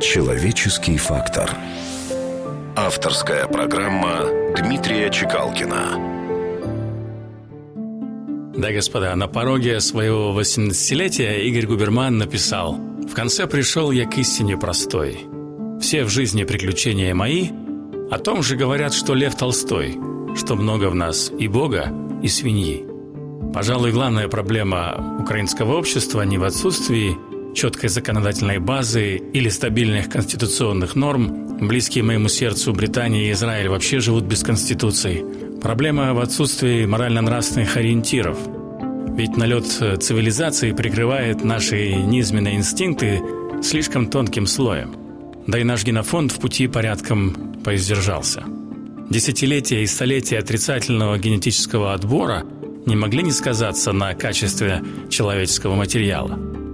Человеческий фактор. Авторская программа Дмитрия Чекалкина. Да, господа, на пороге своего 18-летия Игорь Губерман написал «В конце пришел я к истине простой. Все в жизни приключения мои, о том же говорят, что Лев Толстой, что много в нас и Бога, и свиньи». Пожалуй, главная проблема украинского общества не в отсутствии четкой законодательной базы или стабильных конституционных норм. Близкие моему сердцу Британия и Израиль вообще живут без конституции. Проблема в отсутствии морально-нравственных ориентиров. Ведь налет цивилизации прикрывает наши низменные инстинкты слишком тонким слоем. Да и наш генофонд в пути порядком поиздержался. Десятилетия и столетия отрицательного генетического отбора не могли не сказаться на качестве человеческого материала –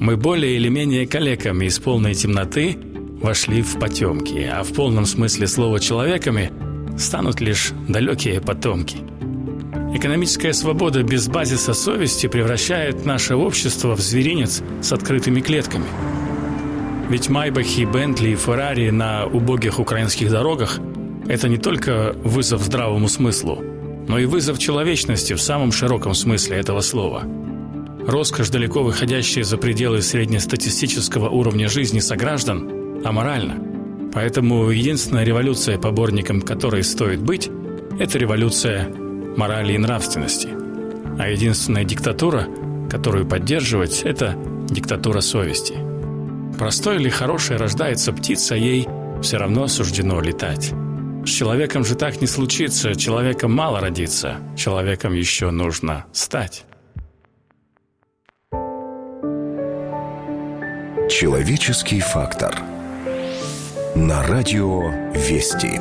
мы более или менее калеками из полной темноты вошли в потемки, а в полном смысле слова человеками станут лишь далекие потомки. Экономическая свобода без базиса совести превращает наше общество в зверинец с открытыми клетками. Ведь Майбахи, Бентли и Феррари на убогих украинских дорогах – это не только вызов здравому смыслу, но и вызов человечности в самом широком смысле этого слова – Роскошь, далеко выходящая за пределы среднестатистического уровня жизни сограждан, аморальна. Поэтому единственная революция, поборником которой стоит быть, это революция морали и нравственности. А единственная диктатура, которую поддерживать, это диктатура совести. Простой или хорошей рождается птица, ей все равно суждено летать. С человеком же так не случится, человеком мало родиться, человеком еще нужно стать. Человеческий фактор. На радио Вести.